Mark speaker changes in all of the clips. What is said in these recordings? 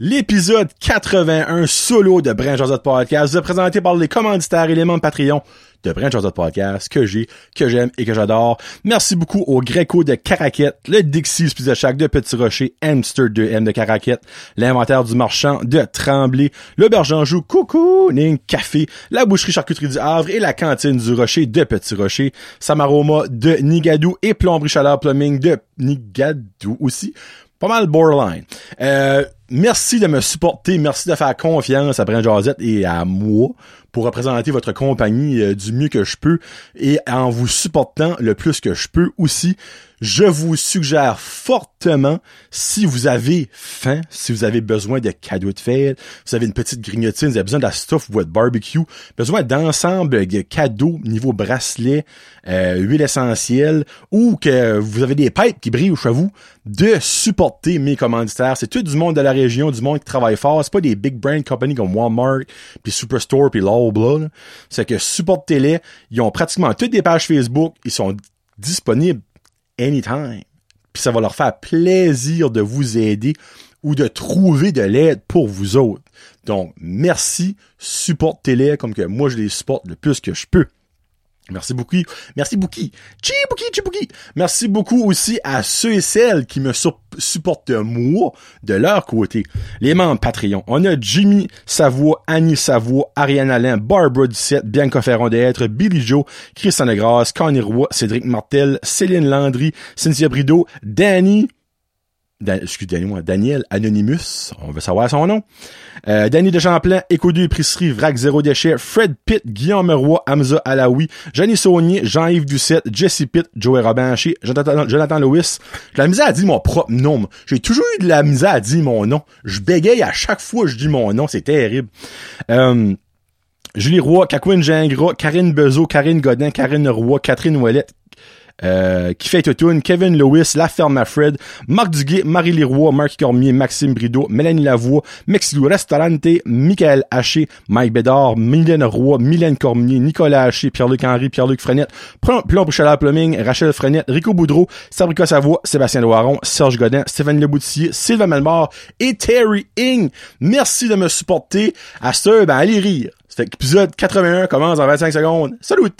Speaker 1: L'épisode 81 solo de Brand Josette Podcast présenté par les commanditaires éléments de Patreon de Brand Josette Podcast que j'ai, que j'aime et que j'adore. Merci beaucoup au Greco de Caraquette, le Dixie Pizza Shack de Petit Rocher, Hamster 2M de Caraquette, l'inventaire du marchand de Tremblay, l'auberge Anjou, Coucou, Ning Café, la boucherie charcuterie du Havre et la cantine du Rocher de Petit Rocher, Samaroma de Nigadou et Plomberie Chaleur Plumbing de Nigadou aussi pas mal borderline. Euh, merci de me supporter, merci de faire confiance à Brent Josette et à moi pour représenter votre compagnie euh, du mieux que je peux et en vous supportant le plus que je peux aussi. Je vous suggère fortement, si vous avez faim, si vous avez besoin de cadeaux de fête, vous avez une petite grignotine, vous avez besoin de la stuff ou votre barbecue, besoin d'ensemble de cadeaux niveau bracelet, euh, huile essentielle, ou que vous avez des pipes qui brillent chez vous, de supporter mes commanditaires. C'est tout du monde de la région, du monde qui travaille fort. C'est pas des big brand companies comme Walmart, puis Superstore, puis Loblaw. C'est que supportez-les. Ils ont pratiquement toutes des pages Facebook. Ils sont disponibles anytime. Puis ça va leur faire plaisir de vous aider ou de trouver de l'aide pour vous autres. Donc, merci, supportez-les comme que moi je les supporte le plus que je peux. Merci beaucoup. Merci beaucoup. Chibouki, chibouki. Merci beaucoup aussi à ceux et celles qui me supportent moi de leur côté. Les membres Patreon. On a Jimmy Savoie, Annie Savoie, Ariane Alain, Barbara Ducette, Bianca Ferron d'être, Billy Joe, Christian Legras, Connie Roy, Cédric Martel, Céline Landry, Cynthia Brideau, Danny, excusez-moi, Daniel Anonymous, on veut savoir son nom. Euh, Danny de Champlain, Écodu Épicerie, Vrac Zéro Déchet, Fred Pitt, Guillaume Roy, Hamza Alaoui, Jenny Saunier, Jean-Yves Ducette, Jesse Pitt, Joey Robinché, Jonathan, Jonathan Lewis. J'ai la misère à dire mon propre nom. J'ai toujours eu de la misère à dire mon nom. Je bégaye à chaque fois que je dis mon nom, c'est terrible. Euh, Julie Roy, Kakwin Gingras, Karine Bezo, Karine Godin, Karine Roy, Catherine Ouellette, euh, qui fait Kevin Lewis, La Ferme Fred, Marc Duguay, Marie Leroy, Marc Cormier, Maxime Brideau, Mélanie Lavoie, Mexilou Restaurante, Michael Haché, Mike Bédard, Mylène Roy, Mylène Cormier, Nicolas Haché, Pierre-Luc Henry, Pierre-Luc Frenette, Plomb Bouchalard Plumbing, Rachel Frenette, Rico Boudreau, Sabrica Savoie, Sébastien Loiron, Serge Godin, Stéphane Leboutillier, Sylvain Melmar et Terry Ing. Merci de me supporter. À ce, ben, allez rire. Cet épisode 81 commence en 25 secondes. Salut!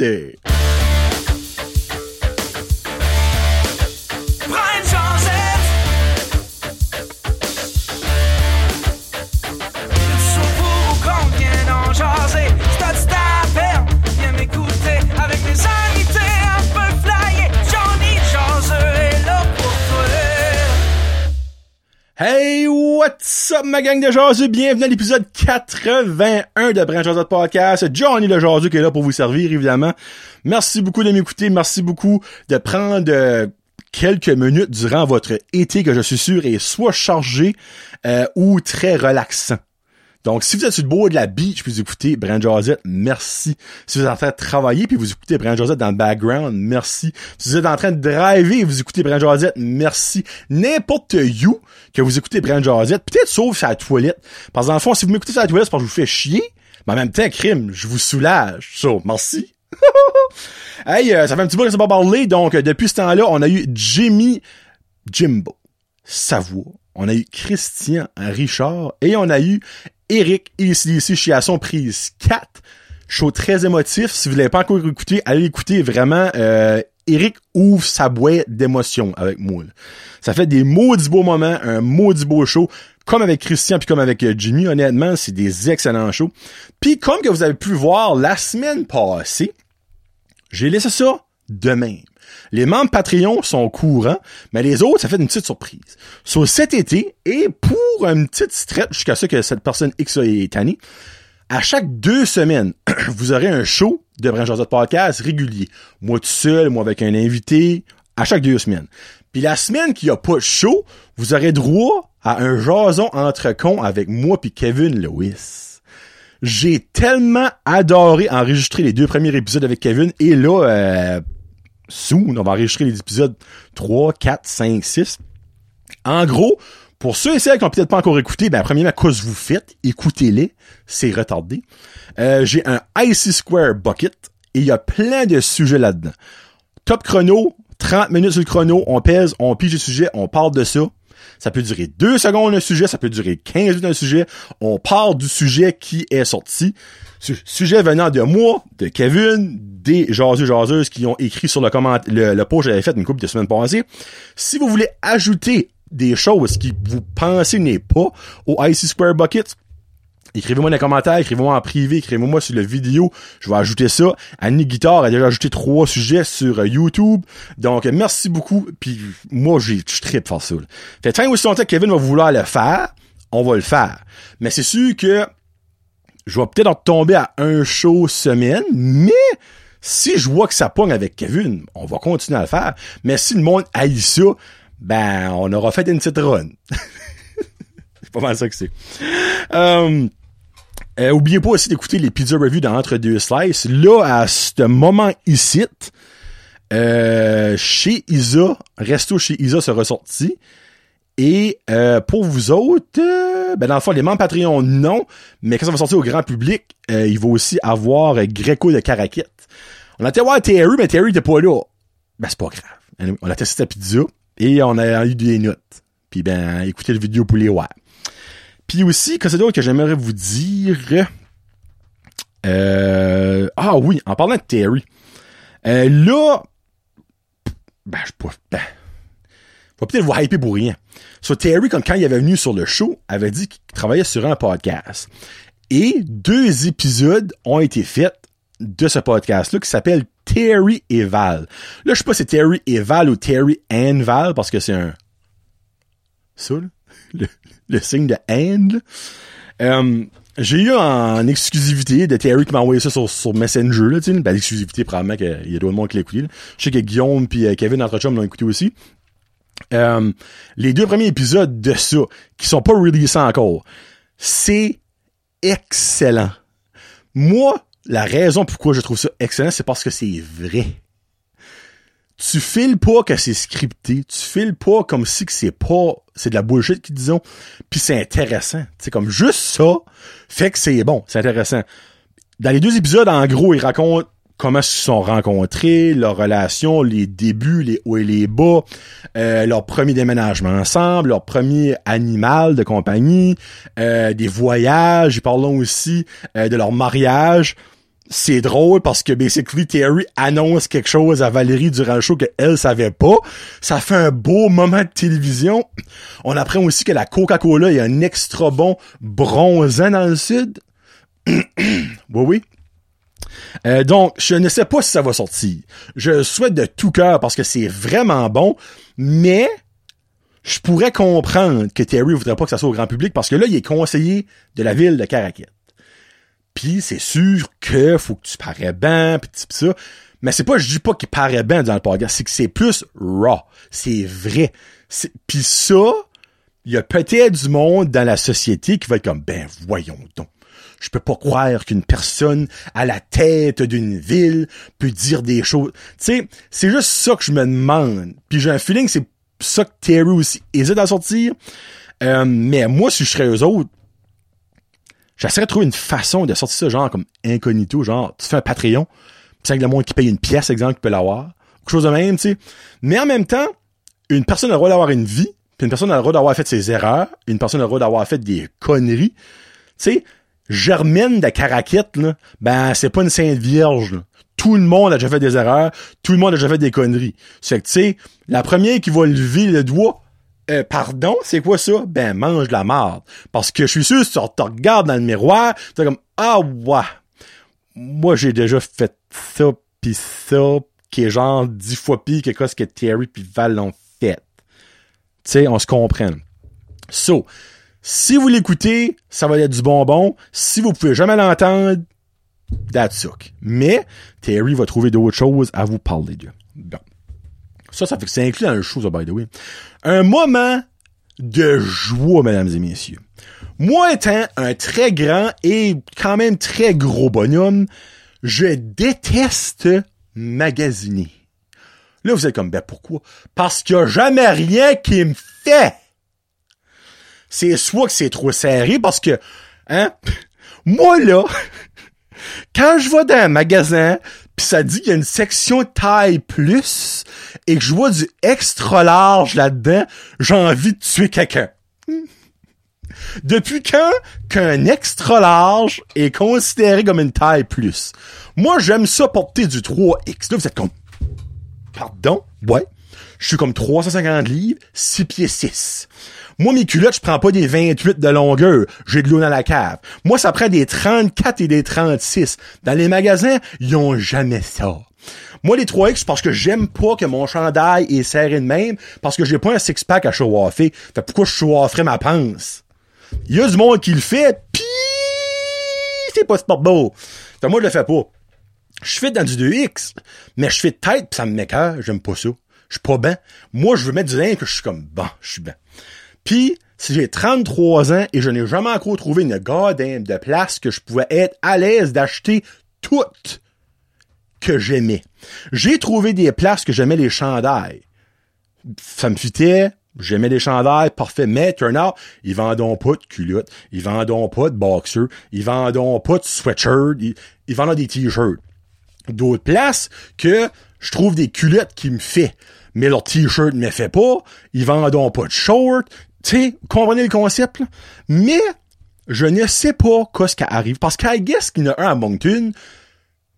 Speaker 1: Hey, what's up ma gang de jaseux? Bienvenue à l'épisode 81 de Branch Jazz Podcast. Johnny le jaseux qui est là pour vous servir, évidemment. Merci beaucoup de m'écouter. Merci beaucoup de prendre quelques minutes durant votre été que je suis sûr est soit chargé euh, ou très relaxant. Donc, si vous êtes sur le bord de la beach puis vous écoutez Brand Josette, merci. Si vous êtes en train de travailler puis vous écoutez Brand Josette dans le background, merci. Si vous êtes en train de driver et vous écoutez Brand Josette, merci. N'importe you que vous écoutez Brand Josette, peut-être sauf sur la toilette. Parce que dans le fond, si vous m'écoutez sur la toilette, c'est parce que je vous fais chier. Mais en même temps, crime, je vous soulage. So, merci. hey, euh, ça fait un petit bout que ça pas parlé. Donc, euh, depuis ce temps-là, on a eu Jimmy Jimbo Savoie. On a eu Christian Richard et on a eu Eric ici, ici chez à son prise 4. Show très émotif. Si vous l'avez pas encore écouté, allez écouter vraiment. Euh, Eric ouvre sa boîte d'émotions avec moi. Ça fait des maudits beaux moments, un maudit beau show. Comme avec Christian puis comme avec euh, Jimmy, honnêtement, c'est des excellents shows. Puis comme que vous avez pu voir la semaine passée, j'ai laissé ça de même. Les membres Patreon sont courants, mais les autres, ça fait une petite surprise. Sur cet été, et pour une petite stretch jusqu'à ce que cette personne X est tannée, à chaque deux semaines, vous aurez un show de Branch de Podcast régulier. Moi tout seul, moi avec un invité, à chaque deux semaines. Puis la semaine qu'il n'y a pas de show, vous aurez droit à un jason entre cons avec moi puis Kevin Lewis. J'ai tellement adoré enregistrer les deux premiers épisodes avec Kevin et là, euh, soon, on va enregistrer les épisodes 3, 4, 5, 6. En gros, pour ceux et celles qui n'ont peut-être pas encore écouté, ben, premièrement, que vous faites? Écoutez-les. C'est retardé. Euh, j'ai un IC Square Bucket et il y a plein de sujets là-dedans. Top chrono, 30 minutes sur le chrono, on pèse, on pige le sujet, on parle de ça. Ça peut durer deux secondes un sujet, ça peut durer 15 minutes un sujet. On part du sujet qui est sorti. Sujet venant de moi, de Kevin, des jaseux jaseuses qui ont écrit sur le comment le, le post que j'avais fait une couple de semaines passées. Si vous voulez ajouter des choses qui vous pensez n'est pas au IC Square Bucket, Écrivez-moi dans les commentaires, écrivez-moi en privé, écrivez-moi sur la vidéo. Je vais ajouter ça. Annie Guitar a déjà ajouté trois sujets sur euh, YouTube. Donc, merci beaucoup. Puis moi, j'ai, je tripe faire ça. Fait tant aussi longtemps que Kevin va vouloir le faire, on va le faire. Mais c'est sûr que je vais peut-être en tomber à un show semaine, mais si je vois que ça pogne avec Kevin, on va continuer à le faire. Mais si le monde haït ça, ben, on aura fait une petite run. c'est pas mal ça que c'est. Euh, euh, oubliez pas aussi d'écouter les pizza reviews dans Entre deux slices. Là, à ce moment ici, euh, chez Isa, Resto chez Isa se ressorti. Et euh, pour vous autres, euh, ben dans le fond, les membres Patreon, non. Mais quand ça va sortir au grand public, il va aussi avoir Greco de Caraquette. On a été voir Terry, mais Terry était pas là. Ben c'est pas grave. On a testé la pizza et on a eu des notes. Puis ben, écoutez la vidéo pour les voir. Puis aussi, que c'est d'autre que j'aimerais vous dire? Euh, ah oui, en parlant de Terry. Euh, là, ben, je peux ben, va peut-être vous hyper pour rien. So, Terry, quand, il avait venu sur le show, avait dit qu'il travaillait sur un podcast. Et deux épisodes ont été faits de ce podcast-là qui s'appelle Terry et Val. Là, je sais pas si c'est Terry et Val ou Terry and Val parce que c'est un... Ça, là? le signe de haine. Euh, j'ai eu en exclusivité de Terry qui m'a envoyé ça sur, sur Messenger, là, tu sais, ben, l'exclusivité, probablement qu'il y a d'autres monde qui l'a écouté, Je sais que Guillaume puis euh, Kevin, notre chum, l'ont écouté aussi. Euh, les deux premiers épisodes de ça, qui sont pas releasés encore, c'est excellent. Moi, la raison pourquoi je trouve ça excellent, c'est parce que c'est vrai tu files pas que c'est scripté, tu files pas comme si que c'est pas c'est de la bullshit qu'ils disent puis c'est intéressant. C'est comme juste ça fait que c'est bon, c'est intéressant. Dans les deux épisodes en gros, ils racontent comment ils se sont rencontrés, leurs relations, les débuts, les hauts et les bas, euh, leur premier déménagement ensemble, leur premier animal de compagnie, euh, des voyages, ils parlent aussi euh, de leur mariage c'est drôle parce que basically Terry annonce quelque chose à Valérie durant le show qu'elle savait pas. Ça fait un beau moment de télévision. On apprend aussi que la Coca-Cola est un extra bon bronzant dans le sud. oui, oui. Euh, donc, je ne sais pas si ça va sortir. Je souhaite de tout cœur parce que c'est vraiment bon, mais je pourrais comprendre que Terry voudrait pas que ça soit au grand public parce que là, il est conseiller de la ville de Caracat. Puis c'est sûr que faut que tu parais bien, pis ça. Mais c'est pas, je dis pas qu'il paraît bien dans le podcast, c'est que c'est plus raw. C'est vrai. Puis ça, il y a peut-être du monde dans la société qui va être comme, ben voyons donc. Je peux pas croire qu'une personne à la tête d'une ville peut dire des choses. Tu sais, c'est juste ça que je me demande. Puis j'ai un feeling que c'est ça que Terry aussi hésite à sortir. Euh, mais moi, si je serais eux autres, J'essaierais de trouver une façon de sortir ça, genre, comme incognito, genre, tu fais un Patreon, c'est avec le monde qui paye une pièce, exemple, qui peut l'avoir. Quelque chose de même, tu sais. Mais en même temps, une personne a le droit d'avoir une vie, puis une personne a le droit d'avoir fait ses erreurs, une personne a le droit d'avoir fait des conneries. Tu sais, Germaine de Caraquette, là, ben, c'est pas une sainte vierge, là. Tout le monde a déjà fait des erreurs, tout le monde a déjà fait des conneries. C'est que, tu sais, la première qui va lever le doigt, euh, pardon, c'est quoi ça? Ben, mange de la marde. Parce que je suis sûr, si tu regardes dans le miroir, tu comme, ah, ouais. Moi, j'ai déjà fait ça, pis ça, qui est genre dix fois pire que ce que Terry pis Val l'ont fait. Tu sais, on se comprend. So, si vous l'écoutez, ça va être du bonbon. Si vous pouvez jamais l'entendre, that's suck. Mais, Terry va trouver d'autres choses à vous parler de. Bon. Ça, ça fait que c'est inclus dans le show, by the way. Un moment de joie, mesdames et messieurs. Moi étant un très grand et quand même très gros bonhomme, je déteste magasiner. Là, vous êtes comme, ben pourquoi? Parce qu'il n'y a jamais rien qui me fait. C'est soit que c'est trop serré parce que, hein, moi là, quand je vais dans un magasin, puis ça dit qu'il y a une section taille plus, et que je vois du extra large là-dedans, j'ai envie de tuer quelqu'un. Depuis quand qu'un extra large est considéré comme une taille plus? Moi, j'aime ça porter du 3X. Là, vous êtes comme, pardon? Ouais. Je suis comme 350 livres, 6 pieds 6. Moi, mes culottes, je prends pas des 28 de longueur. J'ai de l'eau dans la cave. Moi, ça prend des 34 et des 36. Dans les magasins, ils ont jamais ça. Moi, les 3X, parce que j'aime pas que mon chandail est serré de même, parce que j'ai pas un six-pack à show Fait pourquoi je show ma pince? Il y a du monde qui le fait, pis c'est pas sport beau. Fait moi, je le fais pas. Je fais dans du 2X, mais je fais tête pis ça me m'écoeure, j'aime pas ça. Je suis pas bien. Moi, je veux mettre du linge que je suis comme, bon, je suis bien. Puis, si j'ai 33 ans et je n'ai jamais encore trouvé une goddamn de place que je pouvais être à l'aise d'acheter toutes que j'aimais. J'ai trouvé des places que j'aimais les chandails. Ça me fitait, j'aimais les chandails, parfait, mais turn out, ils vendent pas de culottes, ils vendent pas de boxers, ils vendent pas de sweatshirts, ils, vendent des t-shirts. D'autres places que je trouve des culottes qui me fait, mais leur t-shirt ne me fait pas, ils vendent pas de shorts, tu sais, comprenez le concept, là? Mais, je ne sais pas qu'est-ce qui arrive, parce qu'à guess qu'il y en a un à Moncton,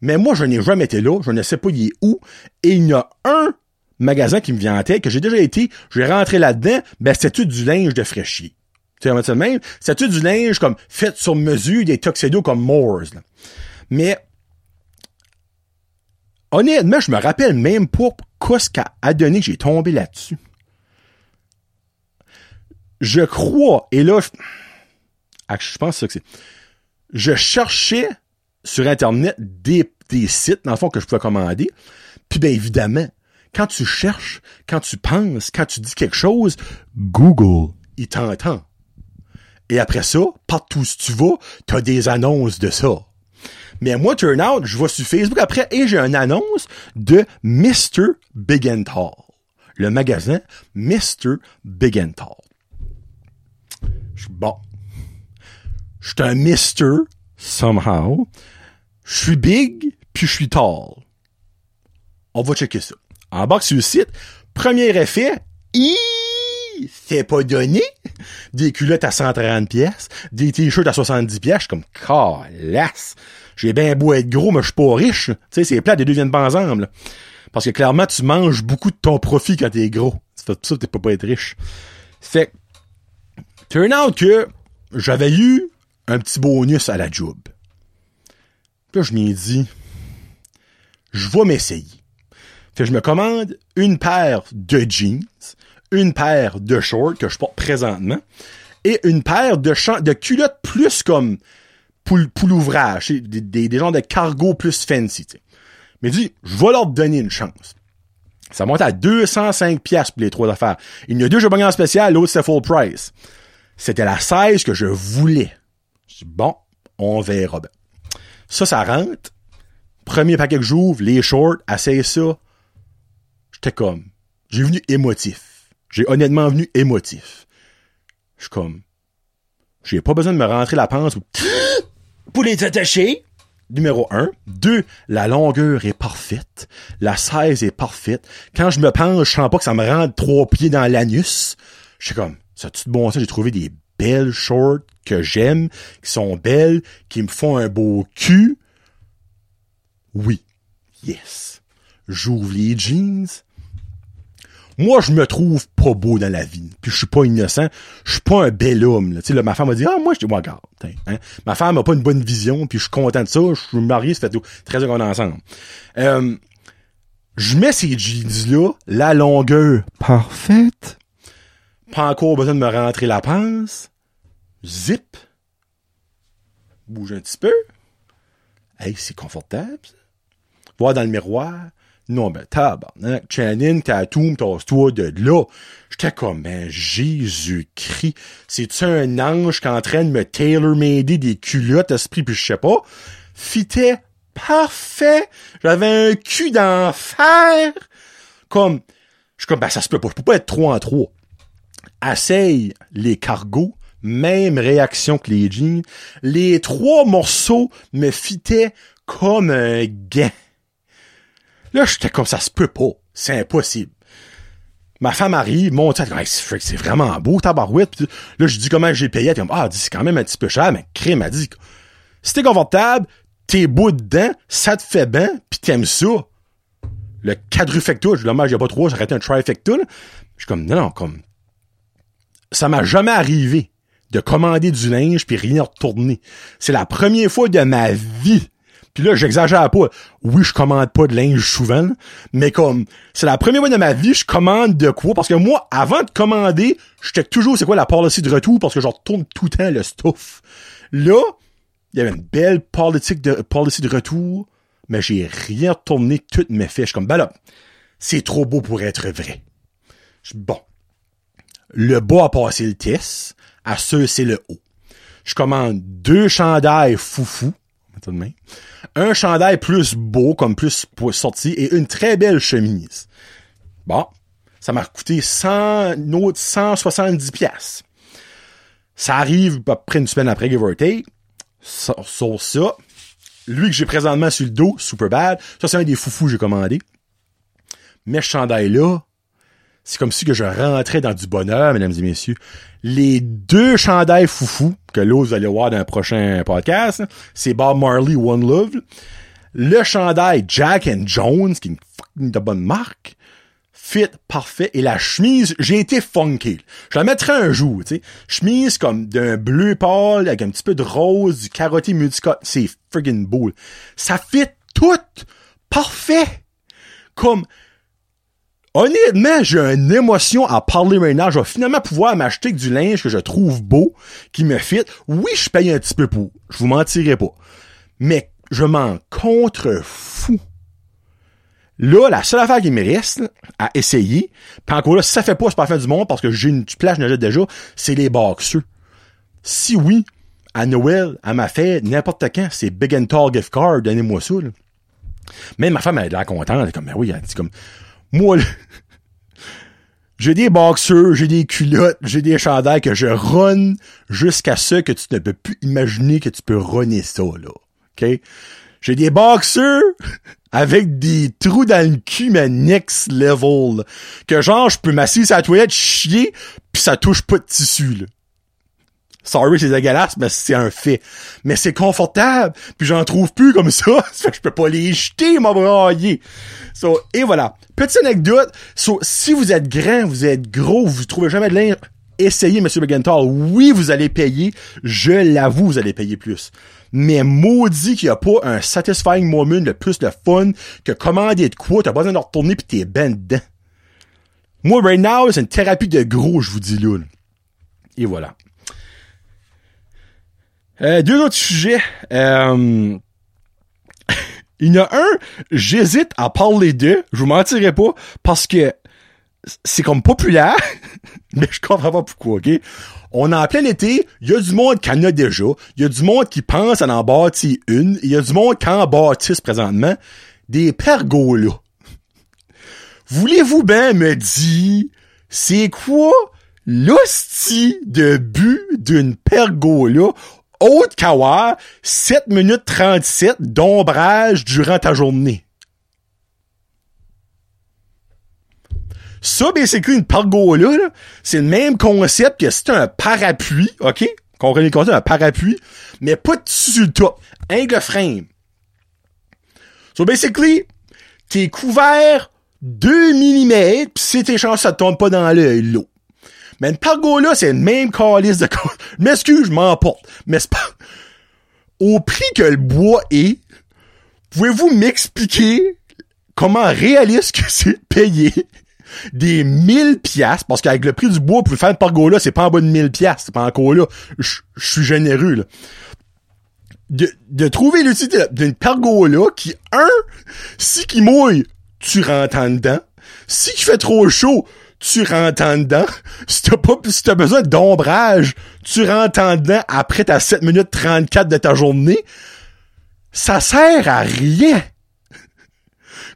Speaker 1: mais moi, je n'ai jamais été là, je ne sais pas il est où, et il y a un magasin qui me vient en tête, que j'ai déjà été, je vais rentrer là-dedans, ben tout du linge de fraîchier? Tu sais, même, c'est tout du linge comme fait sur mesure, des tuxedos comme Moores. Mais honnêtement, je me rappelle même pas qu'est-ce qu'a donné que j'ai tombé là-dessus. Je crois, et là, je, ah, je pense que c'est. Je cherchais sur Internet des, sites, dans le fond, que je pouvais commander. Puis bien évidemment, quand tu cherches, quand tu penses, quand tu dis quelque chose, Google, il t'entend. Et après ça, partout où tu vas, t'as des annonces de ça. Mais moi, turn out, je vais sur Facebook après et j'ai une annonce de Mr. Big and Tall. Le magasin Mr. Big Je bon. Je suis un Mr. somehow. Je suis big, puis je suis tall. On va checker ça. En bas sur le site, premier effet, c'est pas donné. Des culottes à 130 pièces, des t-shirts à 70 pièces, suis comme calasse. J'ai bien beau être gros, mais je suis pas riche. Tu sais, c'est plat, les deux viennent pas ensemble. Parce que clairement, tu manges beaucoup de ton profit quand t'es gros. C'est ça, t'es pas pas être riche. Fait turn out que j'avais eu un petit bonus à la job. Puis là, je m'ai dit, je vais m'essayer. Fait je me commande une paire de jeans, une paire de shorts que je porte présentement, et une paire de, de culottes plus comme pour, l'ouvrage, des, des, des genres de cargo plus fancy. T'sais. Mais dit, je vais leur donner une chance. Ça monte à 205 pièces pour les trois affaires. Il y a deux, je vais en spécial, l'autre c'est full price. C'était la 16 que je voulais. Je dis, bon, on verra bien. Ça, ça rentre. Premier paquet que j'ouvre, les shorts, assez ça j'étais comme, j'ai venu émotif. J'ai honnêtement venu émotif. Je suis comme, j'ai pas besoin de me rentrer la panse pour les attacher. Numéro un. Deux, la longueur est parfaite. La 16 est parfaite. Quand je me penche, je sens pas que ça me rentre trois pieds dans l'anus. Je suis comme, ça tout bon ça, j'ai trouvé des belles shorts que j'aime, qui sont belles, qui me font un beau cul. Oui. Yes. J'ouvre les jeans. Moi, je me trouve pas beau dans la vie. Puis je suis pas innocent. Je suis pas un bel homme. Tu sais, là, ma femme m'a dit, ah, moi, je dis, regarde. Hein. Ma femme a pas une bonne vision, puis je suis content de ça. Je suis marié, ça fait. 13 ans qu'on est ensemble. Euh, je mets ces jeans-là, la longueur parfaite. Pas encore besoin de me rentrer la pince. Zip. Bouge un petit peu. Hey, c'est confortable. Ça. Voir dans le miroir. Non, ben, tabarnak. Channing, Tatum, tasse-toi de là. J'étais comme, ben, Jésus-Christ. C'est-tu un ange qui est en train de me tailor-mader des culottes, esprit, puis je sais pas? Fitait parfait. J'avais un cul d'enfer. Comme, je suis comme, ben, ça se peut pas. Je peux pas être 3 en 3 assaille les cargos, même réaction que les jeans. Les trois morceaux me fitaient comme un gant. Là, j'étais comme ça se peut pas. C'est impossible. Ma femme arrive, mon tête, c'est vraiment beau, tabarouette. Puis là, je dis comment j'ai payé. Elle comme, ah, c'est quand même un petit peu cher, mais crime, elle dit, si t'es confortable, t'es beau dedans, ça te fait bien, pis t'aimes ça. Le quadrufecto, je dis, dommage, il pas trois, j'aurais été un trifecto. Je suis comme, non, non, comme, ça m'a jamais arrivé de commander du linge puis rien retourner. C'est la première fois de ma vie. Puis là, j'exagère pas. Oui, je commande pas de linge souvent, mais comme c'est la première fois de ma vie, je commande de quoi? Parce que moi, avant de commander, je toujours c'est quoi la policy de retour? Parce que je retourne tout le temps le stuff. Là, il y avait une belle politique de policy de retour, mais j'ai rien retourné toutes mes fiches comme ben là, c'est trop beau pour être vrai. Bon, le bas a passé le test. À ce, c'est le haut. Je commande deux chandails foufou. Un chandail plus beau, comme plus pour sortir, et une très belle chemise. Bon. Ça m'a coûté 100, 170 pièces. Ça arrive à peu près une semaine après, give or ça. Lui que j'ai présentement sur le dos, super bad. Ça, c'est un des foufous que j'ai commandé. Mais ce chandail-là, c'est comme si que je rentrais dans du bonheur, mesdames et messieurs. Les deux chandails foufou, que l'autre vous allez voir dans un prochain podcast, c'est Bob Marley One Love. Le chandail Jack and Jones, qui est une de bonne marque, fit parfait. Et la chemise, j'ai été funky. Je la mettrai un jour, tu sais. Chemise comme d'un bleu pâle, avec un petit peu de rose, du carotté multicote. C'est friggin' beau. Ça fit tout parfait. Comme, honnêtement, j'ai une émotion à parler maintenant. Je vais finalement pouvoir m'acheter du linge que je trouve beau, qui me fit. Oui, je paye un petit peu pour. Je vous mentirai pas. Mais je m'en contre-fous. Là, la seule affaire qui me reste à essayer, pis encore là, ça fait pas, c'est pas la fin du monde parce que j'ai une plage je déjà, c'est les boxeux. Si oui, à Noël, à ma fête, n'importe quand, c'est Big and Tall gift card, donnez-moi ça. Là. Même ma femme, elle est là contente, elle est comme, ben oui, elle dit comme, moi, j'ai des boxeurs, j'ai des culottes, j'ai des chandails que je run jusqu'à ce que tu ne peux plus imaginer que tu peux runner ça, là. OK? J'ai des boxeurs avec des trous dans le cul, mais next level. Que genre, je peux m'asseoir sur la toilette, chier, puis ça touche pas de tissu, là. Sorry, c'est dégueulasse, mais c'est un fait. Mais c'est confortable, puis j'en trouve plus comme ça. ça fait que je peux pas les jeter, mon brailler. So, et voilà. Petite anecdote. So, si vous êtes grand, vous êtes gros, vous trouvez jamais de linge, essayez, Monsieur Begenthal. Oui, vous allez payer. Je l'avoue, vous allez payer plus. Mais maudit qu'il n'y a pas un satisfying moment le plus de fun que commander de quoi, t'as pas besoin de retourner pis t'es ben dedans. Moi, right now, c'est une thérapie de gros, je vous dis là. Et voilà. Euh, deux autres sujets. Euh, il y en a un, j'hésite à parler d'eux, je vous mentirai pas, parce que c'est comme populaire, mais je comprends pas pourquoi, ok? On est en plein été, il y a du monde qui en a déjà, il y a du monde qui pense à en bâtir une, il y a du monde qui en bâtisse présentement, des pergolas. Voulez-vous bien me dire, c'est quoi l'hostie de but d'une pergola haute qu'avoir 7 minutes 37 d'ombrage durant ta journée. Ça, basically, une pergola, là, c'est le même concept que c'est un parapluie, OK? Comprenez le concept, un parapluie, mais pas de dessus le top. Angle frame. So, basically, t'es couvert 2 mm, pis si tes chances, ça te tombe pas dans l'eau. Mais une pergola, c'est le même calice de M'excuse, je m'emporte. Mais c'est pas... Au prix que le bois est, pouvez-vous m'expliquer comment réaliste que c'est de payer des 1000 pièces parce qu'avec le prix du bois pour faire une pergola, c'est pas en bas de 1000 pièces, c'est pas encore là. Je suis généreux là. De, de trouver l'utilité d'une pergola qui un si qui mouille, tu rentres en dedans. Si qui fait trop chaud, tu rentres en dedans. Si t'as pas, si t'as besoin d'ombrage, tu rentres en dedans après ta 7 minutes 34 de ta journée. Ça sert à rien.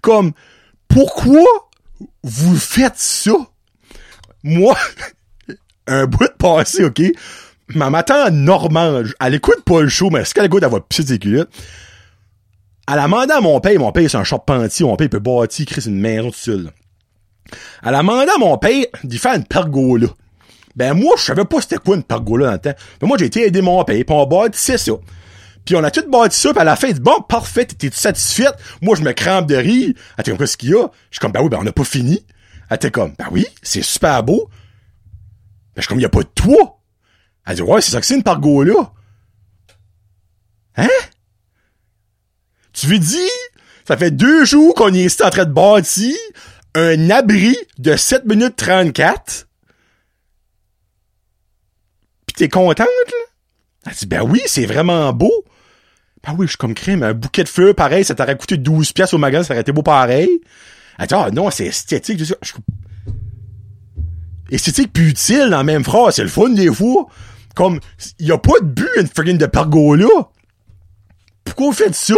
Speaker 1: Comme, pourquoi vous faites ça? Moi, un bout de passé, ok? Ma matin normande, elle écoute pas le show, mais est-ce qu'elle elle va pisser ses culottes? Elle a demandé à mon père, mon père c'est un charpentier, mon père peut bâtir, créer une maison tout seul. Elle a demandé à mon père d'y faire une pergola. Ben moi, je savais pas c'était quoi une pergola dans le temps. Mais moi, j'ai été aider mon père, pis on bâtissait ça. Puis on a tout bâti ça, pis à la fin, il dit, bon, parfait, t'es satisfaite? Moi, je me crampe de rire. Elle était comme, qu'est-ce qu'il y a? Je suis comme, ben oui, ben on n'a pas fini. Elle était comme, ben oui, c'est super beau. Ben je suis comme, il y a pas de toit. Elle dit, ouais, c'est ça que c'est une pergola. Hein? Tu veux dire, ça fait deux jours qu'on est ici en train de bâtir un abri de 7 minutes 34. Pis t'es contente, là? Elle dit, ben oui, c'est vraiment beau. Ben oui, je suis comme crème, un bouquet de fleurs, pareil, ça t'aurait coûté 12 pièces au magasin, ça aurait été beau pareil. Elle dit, ah non, c'est esthétique. Je, esthétique puis utile dans la même phrase, c'est le fun des fois. Comme, y a pas de but une friggin' de pergola. Pourquoi vous faites ça?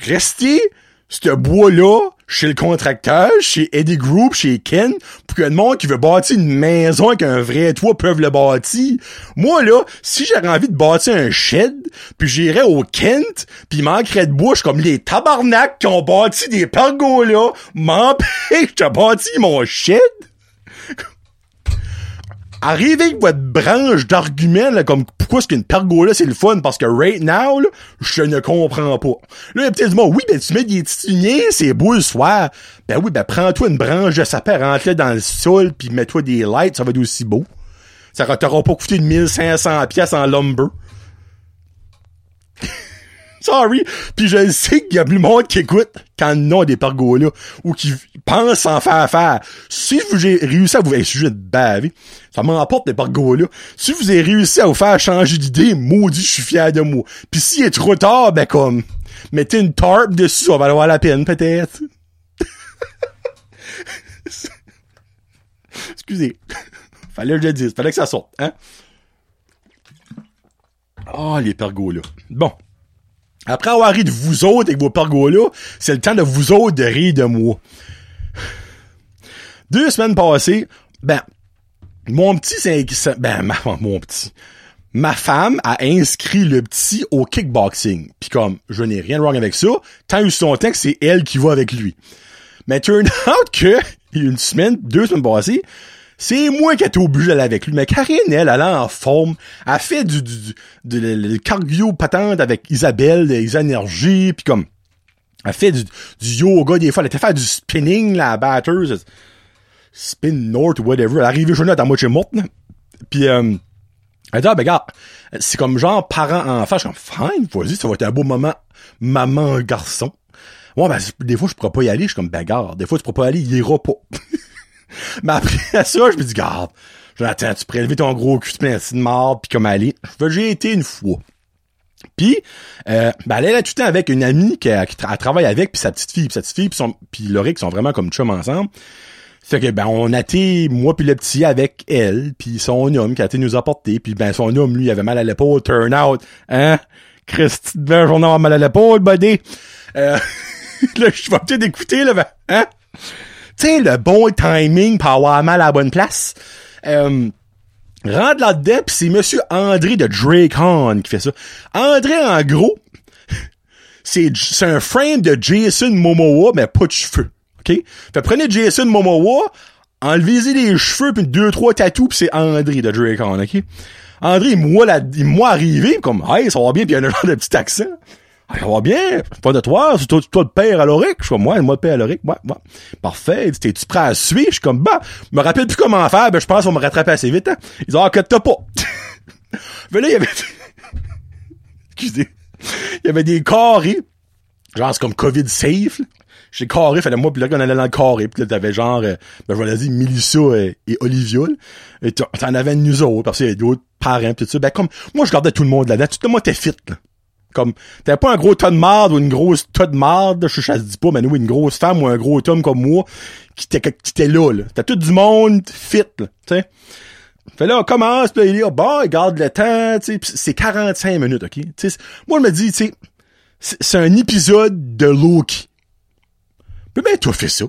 Speaker 1: Restez ce bois-là chez le contracteur, chez Eddie Group, chez Ken, pour que le monde qui veut bâtir une maison avec un vrai toit peuvent le bâtir. Moi, là, si j'avais envie de bâtir un shed, puis j'irais au Kent, puis il manquerait de bouche comme les tabarnaks qui ont bâti des pergolas, m'empêche de bâtir mon shed. Arrivez avec votre branche d'arguments, là, comme pourquoi est-ce qu'une pergola c'est le fun, parce que right now, là, je ne comprends pas. Là, peut-être monde, oui, ben tu mets des tituniers, c'est beau le soir. Ben oui, ben prends-toi une branche de sapin, rentre dans le sol, puis mets-toi des lights, ça va être aussi beau. Ça t'aura pas coûté 1500 pièces en lumber. Sorry. Puis je sais qu'il y a plus de monde qui écoute quand non des pergolas ou qui pense en faire faire. Si vous avez réussi à vous, hey, sujet de baver, ça m'emporte des pergolas. Si vous avez réussi à vous faire changer d'idée, maudit, je suis fier de moi. Puis s'il est trop tard, ben comme, mettez une tarp dessus, ça va avoir la peine, peut-être. Excusez. Fallait que je le dise. Fallait que ça sorte, hein? Ah, les pergolas. Bon. Après avoir ri de vous autres avec vos pergolas, c'est le temps de vous autres de rire de moi. Deux semaines passées, ben, mon petit, c'est, ben, ma, mon petit. Ma femme a inscrit le petit au kickboxing. Puis comme, je n'ai rien de wrong avec ça, tant eu son temps que c'est elle qui va avec lui. Mais turn out que, une semaine, deux semaines passées, c'est moi qui ai été obligé d'aller avec lui. Mais Karine, elle, elle est en forme. Elle fait du, du, du, cardio patente avec Isabelle, des énergies, puis comme, elle fait du, du yoga des fois. Elle était faire du spinning, la batteuse. Spin North whatever. Elle est arrivée jeune à moitié morte, Puis, euh, elle dit, ah, ben, regarde, c'est comme genre parent-enfant. Je suis comme, fine, vas-y, ça va être un beau moment maman-garçon. Ouais, ben, des fois, je pourrais pas y aller. Je suis comme, ben, garde, des fois, tu pourrais pas aller, il ira pas. Mais après ça, je me dis, garde, attends, tu prélever ton gros cul, tu prends de mort, puis comme aller. J'ai été une fois. Puis, euh, ben, elle est tout le temps avec une amie qui, qui travaille avec, puis sa petite fille, puis sa petite fille, puis, Laurie, qui sont vraiment comme chum ensemble. Fait que ben on a été moi puis le petit avec elle, puis son homme qui a été nous apporter, puis ben son homme lui il avait mal à l'épaule, turn out, hein? Christ, ben j'en ai mal à l'épaule, buddy. Euh, là je vais peut-être écouter là, ben, hein? Tu le bon timing pour avoir mal à la bonne place. Euh, rentre là-dedans, pis c'est monsieur André de Dracon qui fait ça. André, en gros, c'est, c'est un frame de Jason Momoa, mais pas de cheveux. OK? Fait prenez Jason Momoa, enlevez-y les cheveux, puis deux, trois tatous, pis c'est André de Dracon, OK? André, moi, là, moi arrivé, comme, hey, ça va bien, pis il y a un genre de petit accent. Ah, ça va bien, pas de toi, c'est toi, toi le père à l'oric. Je suis moi, moi le père à l'oric, ouais, ouais. Parfait. T'es-tu prêt à suivre? Je suis comme, bah, je me rappelle plus comment faire, ben, je pense qu'on me rattraper assez vite, hein. Ils ont, ah, que t'as pas. Mais là, il y avait, excusez, il y avait des carrés, genre, c'est comme COVID safe, là. J'ai carré, fallait moi, puis là, on allait dans le carré, puis là, t'avais genre, euh, ben, je vais dire, Melissa et, et Olivia. Et t'en avais nous autres, parce qu'il y avait d'autres parents, pis tout ça. Ben, comme, moi, je gardais tout le monde là-dedans. Tout le monde était fit, là. Comme, t'avais pas un gros tas de marde ou une grosse tas de marde, je sais, dis pas, mais nous, une grosse femme ou un gros homme comme moi, qui était, là, là. T'as tout du monde fit, là, tu sais. Fait là, on commence, là, il dit, bon, il garde le temps, tu sais, c'est 45 minutes, ok? T'sais, moi, je me dis, tu sais, c'est un épisode de Loki. Puis ben, toi, fais ça.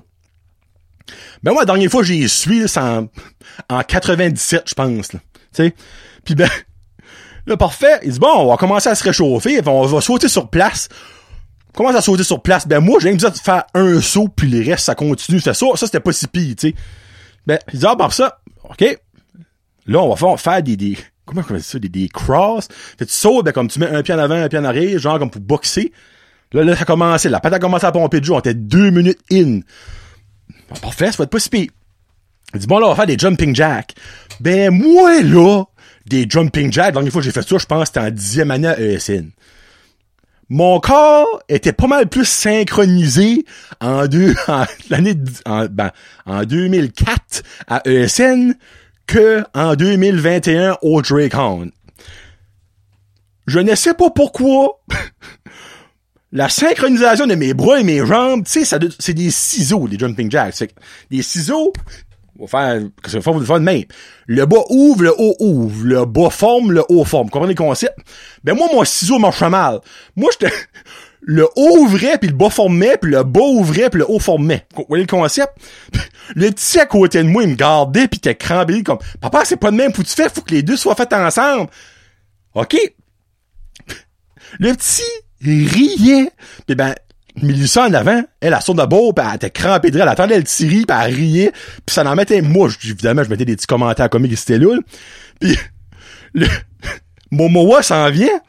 Speaker 1: Ben, moi, la dernière fois, j'ai su, c'est en, en 97, je pense, là. Tu sais. Puis ben, Là, parfait. Il dit, bon, on va commencer à se réchauffer, on va sauter sur place. commence à sauter sur place. Ben, moi, j'ai besoin de faire un saut, puis les restes, ça continue. Ça, ça, ça c'était pas si pire, tu sais. Ben, il dit, ah, par ça, OK. Là, on va faire, faire des, des, comment on appelle ça, des, des crosses. Fait, tu sautes, ben, comme tu mets un pied en avant, un pied en arrière, genre comme pour boxer. Là, là, ça a commencé, la patate a commencé à pomper de jour. On était deux minutes in. Bon, parfait, ça va être pas si pire. Il dit, bon, là, on va faire des jumping jacks. Ben, moi, là, des jumping jacks, la dernière fois que j'ai fait ça, je pense que c'était en dixième année à ESN. Mon corps était pas mal plus synchronisé en deux, en l'année, en, ben, en 2004 à ESN que en 2021 au Dracon. Je ne sais pas pourquoi. la synchronisation de mes bras et mes jambes, tu sais, c'est des ciseaux, les jumping jacks. Des ciseaux, on va faire, que faire de même. Le bas ouvre, le haut ouvre. Le bas forme, le haut forme. Comprenez le concept? Ben, moi, mon ciseau marche mal. Moi, j'étais, le haut ouvrait, puis le bas formait, puis le bas ouvrait, puis le haut formait. Vous voyez le concept? Le petit à côté de moi, il me gardait, puis t'es crampé comme, papa, c'est pas de même, faut que tu faut que les deux soient faits ensemble. OK? Le petit riait. Puis ben, Mélissa en avant, elle, a son de beau, pis elle était crampée de elle attendait le tirer, pis elle riait, pis ça en mettait, moi, évidemment, je mettais des petits commentaires comiques, c'était là, pis le, Momoa s'en vient,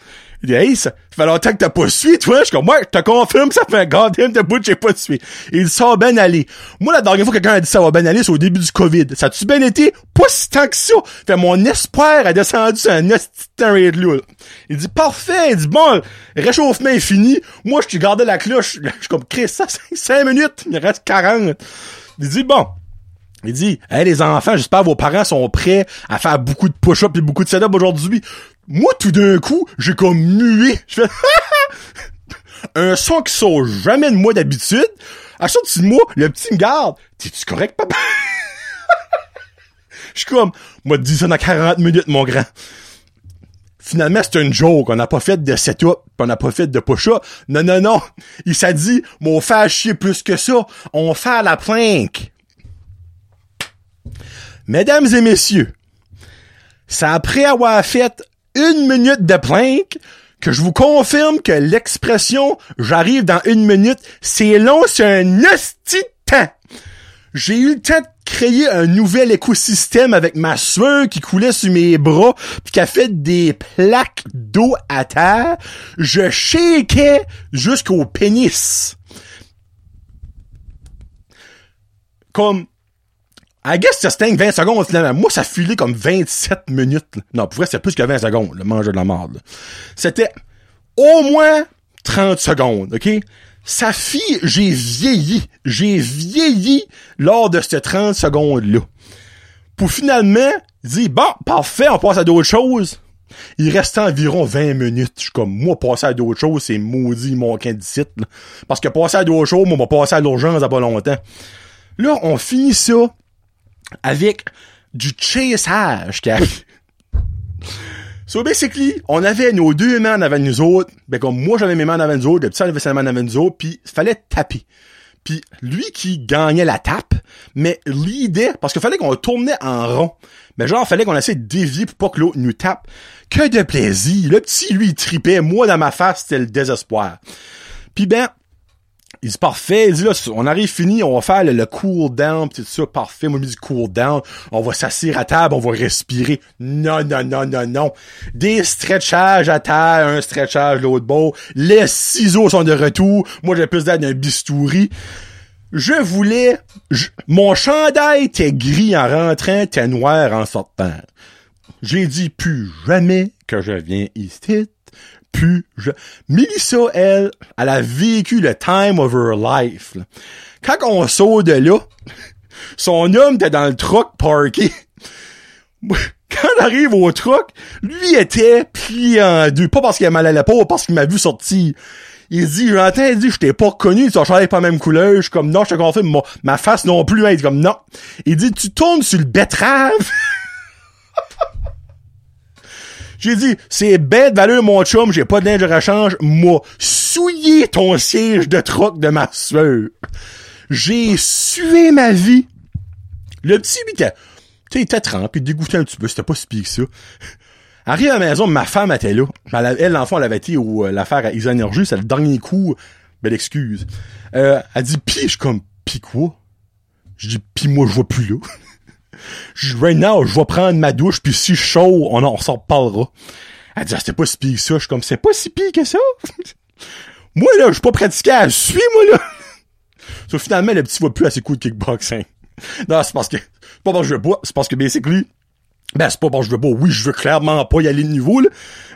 Speaker 1: il dit, hey, ça fait longtemps que t'as pas suivi, toi. Je suis comme, moi, je te confirme, ça fait un goddamn de bout que j'ai pas suivi. Il dit, ça va bien aller. Moi, la dernière fois que quelqu'un a dit ça va bien aller, c'est au début du COVID. Ça a-tu bien été? Pas si tant que ça. Fait mon espoir a descendu sur un de là. Il dit, parfait. Il dit, bon, réchauffement est fini. Moi, je te gardais la cloche. Je suis comme, Chris, ça, c'est 5 minutes. Il reste 40. Il dit, bon, il dit, hey, les enfants, j'espère vos parents sont prêts à faire beaucoup de push-up et beaucoup de setup aujourd'hui. Moi, tout d'un coup, j'ai comme mué. Je fais, un son qui sort jamais de moi d'habitude. À chaque de moi, le petit me garde. T'es-tu correct, papa? Je suis comme, moi, dis ça dans 40 minutes, mon grand. Finalement, c'est une joke. On n'a pas fait de setup, on n'a pas fait de push-up. Non, non, non. Il s'est dit, mon fait chier plus que ça. On fait la planque. Mesdames et messieurs, c'est après avoir fait une minute de plank que je vous confirme que l'expression j'arrive dans une minute, c'est long, c'est un hostie temps. J'ai eu le temps de créer un nouvel écosystème avec ma sueur qui coulait sur mes bras puis qui a fait des plaques d'eau à terre. Je shakeais jusqu'au pénis. Comme I guess ça se 20 secondes, finalement. Moi, ça filait comme 27 minutes. Non, pour vrai, c'est plus que 20 secondes, le manger de la merde. C'était au moins 30 secondes, OK? Ça fit, j'ai vieilli. J'ai vieilli lors de ces 30 secondes-là. Pour finalement dire, bon, parfait, on passe à d'autres choses. Il restait environ 20 minutes. Je suis comme, moi, passer à d'autres choses, c'est maudit mon site. Parce que passer à d'autres choses, moi, on va passer à l'urgence à pas longtemps. Là, on finit ça avec du chassage qui So basically, on avait nos deux mains en avant nous autres. Ben comme moi j'avais mes mains en avant nous autres, le petit avait ses mains en avant nous autres, puis il fallait taper. Puis lui qui gagnait la tape, mais l'idée, parce qu'il fallait qu'on tournait en rond. Mais genre, il fallait qu'on essaie de dévier pour pas que l'autre nous tape. Que de plaisir. Le petit, lui, il tripait. Moi, dans ma face, c'était le désespoir. Puis ben, il dit parfait, il dit là, on arrive fini, on va faire le, cool down, tout ça, parfait, moi je dis cool down, on va s'asseoir à table, on va respirer. Non, non, non, non, non. Des stretchages à terre, un stretchage l'autre beau, les ciseaux sont de retour, moi j'ai plus d'aide d'un bistouri. Je voulais, mon chandail était gris en rentrant, était noir en sortant. J'ai dit plus jamais que je viens ici Melissa, elle, elle a vécu le time of her life. Quand on sort de là, son homme était dans le truck parké. Quand on arrive au truck, lui était plié en deux. Pas parce qu'il mal à la peau, parce qu'il m'a vu sortir. Il dit, j'entends, il dit, je t'ai pas reconnu, tu as pas la même couleur. Je suis comme, non, je te confirme, ma face non plus. Il dit comme, non. Il dit, tu tournes sur le betterave. J'ai dit, c'est bête valeur, mon chum, j'ai pas de linge de rechange, moi, souiller ton siège de troc de ma sueur. J'ai sué ma vie. Le petit, lui, tu sais, il était trempé, dégoûté un petit peu, c'était pas si pire que ça. Arrive à la maison, ma femme était là. Elle, l'enfant, elle avait été au, euh, l'affaire à Isonergie, c'est le dernier coup. Belle excuse. Euh, elle dit pis, je suis comme pis quoi? Je dis pis moi je vais plus là. Right now, je vais prendre ma douche puis si je suis chaud, on en s'en reparlera. Elle dit ah, c'était pas si pire que ça. Je suis comme c'est pas si pire que ça. moi là, je suis pas pratiqué à suivre moi là. so, finalement le petit va plus à ses coups de kickboxing. non, c'est parce que pas parce que je pas, c'est parce que basically ben, c'est pas que je veux pas. Oui, je veux clairement pas y aller de niveau, là.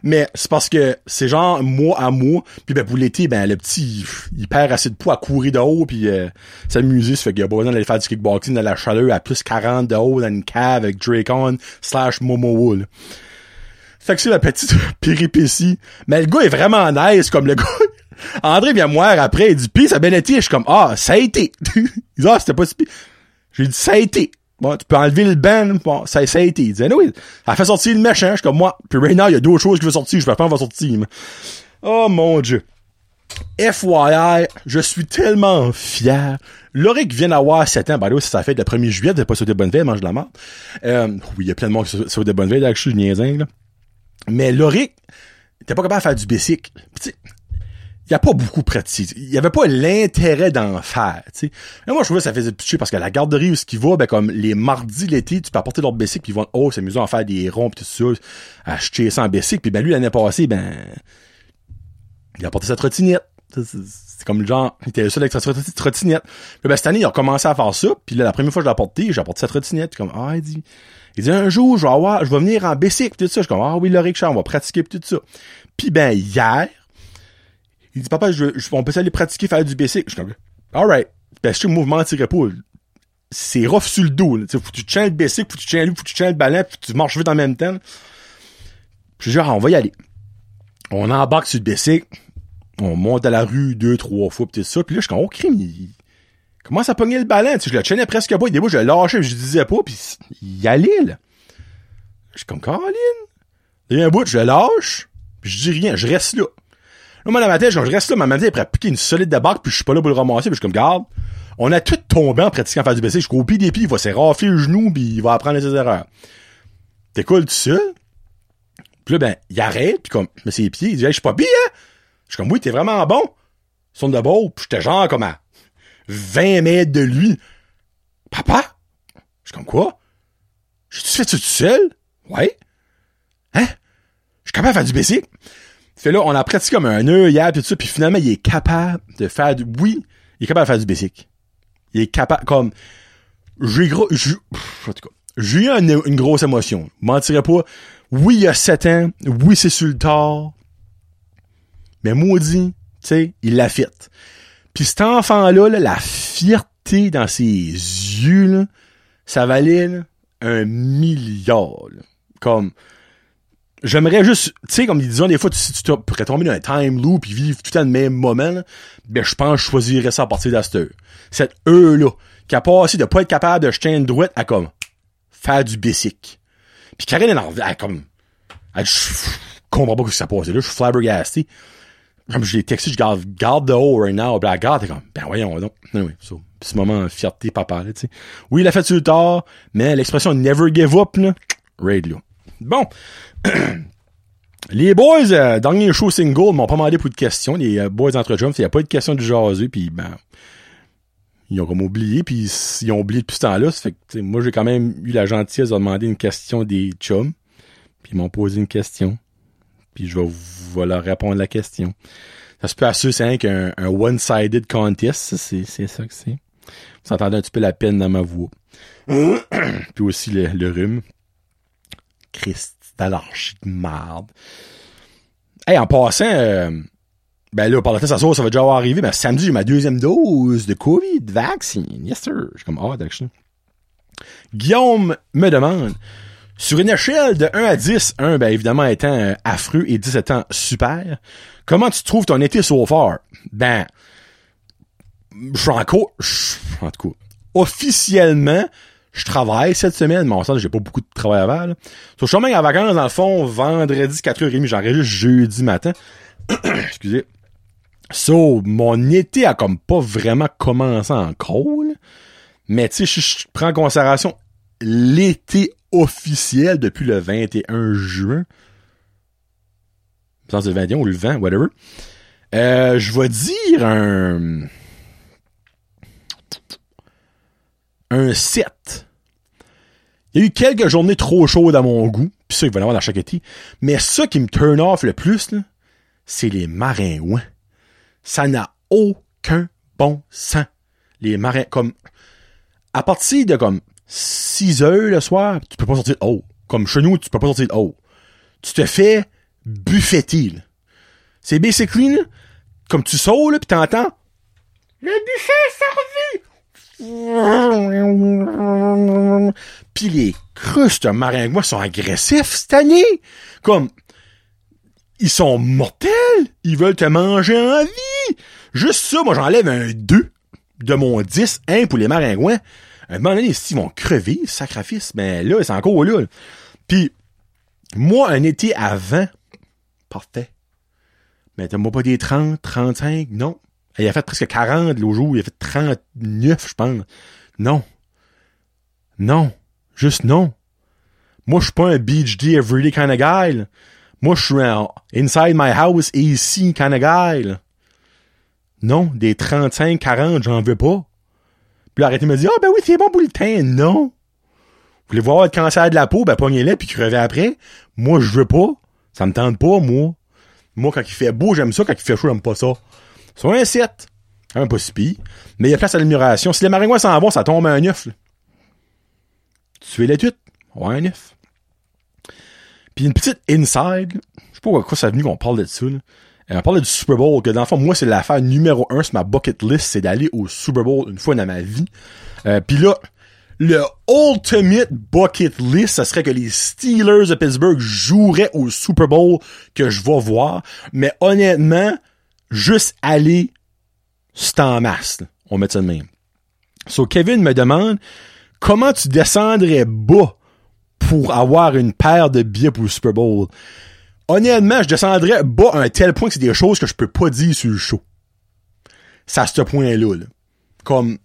Speaker 1: Mais c'est parce que c'est genre mois à mois. Puis ben, pour l'été, ben, le petit, il perd assez de poids à courir de haut puis euh, s'amuser. Ça fait qu'il a pas besoin d'aller faire du kickboxing dans la chaleur à plus 40 de haut dans une cave avec Dracon slash Momo, là. Fait que c'est la petite péripétie. Mais le gars est vraiment nice, comme le gars. André vient moi après, il dit, pis ça a bien été. Je suis comme, ah, ça a été. il dit, ah, c'était pas si J'ai dit, ça a été. Bon, tu peux enlever le ban, bon, ça, ça a été. Il disait, oui, ça fait sortir le méchant, je suis comme moi. Puis now, il y a d'autres choses qui veulent sortir, je vais pas en va sortir. Oh mon dieu. FYI, je suis tellement fier. Loric vient d'avoir 7 ans. Bah oui, ça fait le 1er juillet, de pas sauter bonne veille, mange de la mort. Euh, oui, il y a plein de monde qui saute de bonne veille, là, je suis niaisin, là. Mais Loric, était pas capable de faire du basic. Pis il a pas beaucoup pratiqué. Il y avait pas l'intérêt d'en faire, tu moi, je trouvais que ça faisait pitcher parce que la garderie où ce qui va, ben, comme les mardis l'été, tu peux apporter leur basic puis ils vont, oh, c'est amusant à faire des ronds pis tout ça, acheter ça en basic puis ben, lui, l'année passée, ben, il a apporté sa trottinette. C'est comme le genre, il était le seul avec sa trottinette. Puis ben, cette année, il a commencé à faire ça, puis là, la première fois que je l'ai apporté, j'ai apporté sa trottinette, comme, ah, il dit, il dit, un jour, je vais avoir, je vais venir en basic pis tout ça. Je suis comme, ah oui, le rickshaw, on va pratiquer pis tout ça. Puis ben, hier, il dit, papa, je, je, on peut aller pratiquer, faire du basic. Je suis comme, alright. Ben, je sais, mouvement pas. C'est rough sur le dos, faut que tu tiens le basic, faut que tu tiens lui, faut que tu tiens le ballon, faut que tu marches vite en même temps. Puis genre, on va y aller. On embarque sur le basic. On monte à la rue deux, trois fois, pis tout ça. Puis là, je suis comme, oh, crime, il commence à pogner le ballon. Je le tiens presque pas. Des fois, je le lâchais, je disais pas, puis il y allait, là. Je suis comme, Caroline. Il y a un bout, je le lâche, puis je dis rien, je reste là. Moi, dans ma tête, je reste là, ma prête à piquer une solide de barque, puis je suis pas là pour le ramasser, puis je suis comme, garde, on a tout tombé en pratiquant faire du basic. Je au pied des pieds, il va se rafler le genou, puis il va apprendre ses erreurs. T'es cool tout seul? Puis là, ben, il arrête, puis comme, je mets ses pieds, il dit, hey, je suis pas bien, hein? Je suis comme, oui, t'es vraiment bon. Son de beau, puis j'étais genre comme à 20 mètres de lui. Papa? Je suis comme, quoi? J'ai-tu fait ça tout seul? Ouais. Hein? Je suis capable de faire du basic. Fait là, on a pratiqué comme un nœud hier, tout ça, puis finalement, il est capable de faire du... Oui, il est capable de faire du basic. Il est capable, comme... J'ai gros... J'ai eu une, grosse émotion. Je mentirais pas. Oui, il y a 7 ans. Oui, c'est sur le tard. Mais maudit, tu sais, il l'a. Puis cet enfant-là, la fierté dans ses yeux, là, ça valait un milliard. Comme j'aimerais juste, tu sais, comme ils disaient des fois, si tu pourrais tomber dans un time loop et vivre tout le temps le même moment, ben, je pense que je choisirais ça à partir de cette heure. Cette heure-là, qui a passé de pas être capable de jeter une droite à comme, faire du basic. Puis Karine, elle, elle, comme, elle, je comprends pas ce que ça passe là, je suis flabbergasté. Comme je l'ai texté, je garde, garde de haut right now, ben, elle garde, t'es comme, ben, voyons donc. Anyway, so, ce moment, fierté, papa, là, tu sais. Oui, il a fait sur le tard, mais l'expression never give up, là, raid, là. Bon. les boys, euh, dernier show single, m'ont pas demandé pour de questions. Les euh, boys entre jumps, il n'y a pas eu de questions du jaser, puis ben, ils ont comme oublié, puis ils ont oublié depuis ce temps-là. fait que, moi, j'ai quand même eu la gentillesse de demander une question des chums, puis ils m'ont posé une question, puis je vais, leur répondre la question. Ça se peut assurer, c'est qu'un un one-sided contest, c'est, c'est ça que c'est. Vous entendez un petit peu la peine dans ma voix. puis aussi le, le rhume. Christ, l'archi de merde. Hey, en passant, euh, ben là, par la tête, ça ça va déjà arriver. Ben, samedi, j'ai ma deuxième dose de COVID vaccine. Yes, sir. Je suis comme, oh, actually. Guillaume me demande, sur une échelle de 1 à 10, 1, ben, évidemment, étant euh, affreux et 10 étant super, comment tu trouves ton été so far? Ben, je suis encore, en tout cas, officiellement, je travaille cette semaine, mais en sens, j'ai pas beaucoup de travail avant. Là. So, je suis même en vacances, dans le fond, vendredi 4h30, j'enregistre jeudi matin. Excusez. So, mon été a comme pas vraiment commencé encore. Là. Mais tu sais, je, prends en considération l'été officiel depuis le 21 juin. Pense le 21 ou le 20, whatever. Euh, je vais dire un... Un 7. Il y a eu quelques journées trop chaudes à mon goût, puis ça, il va y avoir dans chaque été. Mais ça qui me turn off le plus, c'est les maringouins. Ça n'a aucun bon sens. Les marins, comme, à partir de comme 6 heures le soir, tu peux pas sortir de haut. Comme chez nous, tu peux pas sortir de haut. Tu te fais là. C'est basically, là, comme tu sautes, là, pis t'entends, le buffet est servi! Pis les crustes maringouins sont agressifs cette année. Comme, ils sont mortels. Ils veulent te manger en vie. Juste ça, moi, j'enlève un 2 de mon 10, 1 pour les maringouins. À un moment donné, ils vont crever, sacrifice. Mais là, c'est encore là. Puis, moi, un été avant, parfait. Mais t'as-moi pas des 30, 35, non. Il a fait presque 40 l'autre jour, il a fait 39, je pense. Non. Non. Juste non. Moi, je suis pas un day everyday kind of guy. Moi, je suis un inside my house AC kind of guy. Non, des 35, 40, j'en veux pas. Puis arrêtez de me dire, ah ben oui, c'est bon pour le teint. Non. Vous voulez voir le cancer de la peau, ben pognez-le puis crevez après. Moi, je veux pas. Ça me tente pas, moi. Moi, quand il fait beau, j'aime ça. Quand il fait chaud, j'aime pas ça. Sur un 7. Un pas si pire. Mais il y a place à l'admiration. Si les maringouins s'en vont, ça tombe à un 9. Là. Tu es la tuite. Ouais, un 9. Puis une petite inside. Je sais pas pourquoi ça a venu qu'on parle de ça. Euh, on parle du Super Bowl, que dans le fond, moi, c'est l'affaire numéro un sur ma bucket list, c'est d'aller au Super Bowl une fois dans ma vie. Euh, Puis là, le ultimate bucket list, ça serait que les Steelers de Pittsburgh joueraient au Super Bowl que je vais voir. Mais honnêtement, juste aller, c'est en masse. On met ça de même. So, Kevin me demande, comment tu descendrais bas pour avoir une paire de billets pour le Super Bowl? Honnêtement, je descendrais bas à un tel point que c'est des choses que je peux pas dire sur le show. C'est à ce point-là. Là. Comme,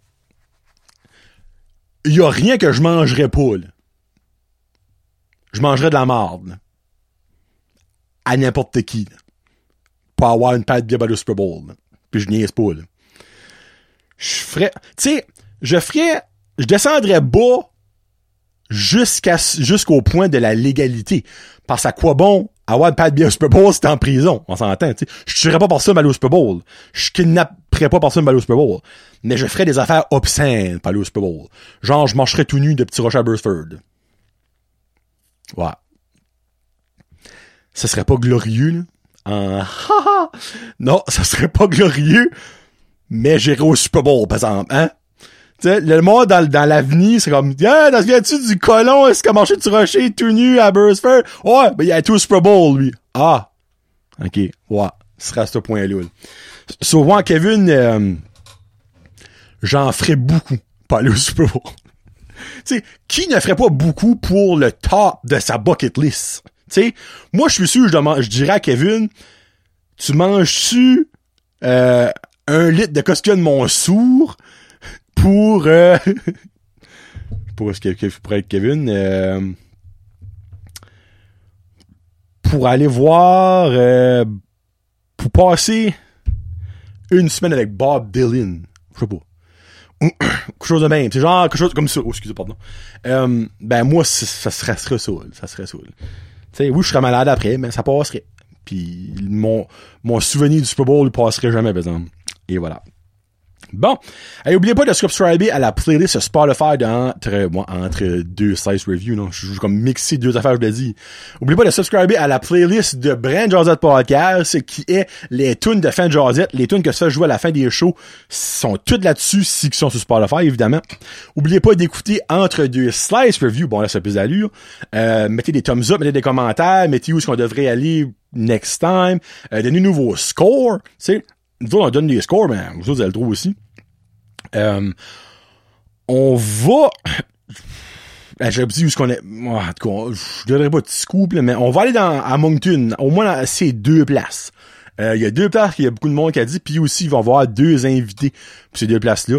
Speaker 1: il y a rien que je mangerais pas, là. Je mangerais de la marde. À n'importe qui. Pour avoir une de billets au Super Bowl. Puis je niaise pas, là. Je ferais, tu sais, je ferais, je descendrais bas jusqu'à, jusqu'au point de la légalité. Parce à quoi bon avoir une de billets au Super Bowl t'es en prison? On s'entend, tu sais. Je tuerais pas par ça mal au Super Bowl. Je kidnapperais pas par ça mal au Super Bowl. Mais je ferais des affaires obscènes aller au Super Bowl. Genre, je marcherais tout nu de petit rocher à Burford. Ouais. Ce serait pas glorieux, là. En... non, ça serait pas glorieux. Mais j'irais au Super Bowl, par exemple, hein? Tu sais, le monde dans, dans l'avenir, c'est comme, ah, t'as viens-tu du colon, est-ce a marché du rocher tout nu à Burstford? Ouais, ben, il a tout au Super Bowl, lui. Ah. OK. Ouais. Ce sera à ce point-là. Souvent, Kevin, euh, j'en ferais beaucoup pour aller au Super Bowl. tu sais, qui ne ferait pas beaucoup pour le top de sa bucket list? Sais, moi, je suis sûr, je, je dirais à Kevin, tu manges-tu euh, un litre de Costco de mon sourd pour euh, pour ce que pour être Kevin euh, pour aller voir pour passer une semaine avec Bob Dylan? Je sais pas. Quelque chose de même. C'est genre quelque chose comme ça. Oh, excusez pardon. Ben moi ça serait ça serait ça sais oui je serais malade après mais ça passerait. Puis mon mon souvenir du Super Bowl passerait jamais par exemple. Et voilà Bon. Et oubliez pas de subscriber à la playlist Spotify d'entre, entre deux size reviews, non? Je joue comme mixer deux affaires, je l'ai dit. Oubliez pas de subscriber à la playlist de Brand Josette Podcast, qui est les tunes de fin de. Les tunes que ça joue à la fin des shows sont toutes là-dessus, si qui sont sur Spotify, évidemment. Oubliez pas d'écouter entre deux slice reviews. Bon, là, c'est plus d'allure. Euh, mettez des thumbs up, mettez des commentaires, mettez où est-ce qu'on devrait aller next time. Euh, donnez nouveaux scores, tu sais. Nous on donne des scores, mais vous autres, vous le droit aussi. Euh, on va... Ben, J'ai dit où ce qu'on est. en tout cas, je donnerai pas de scoop, mais on va aller dans, à Moncton, au moins dans ces deux places. Euh, il y a deux places qu'il y a beaucoup de monde qui a dit, puis aussi, il va y avoir deux invités pour ces deux places-là.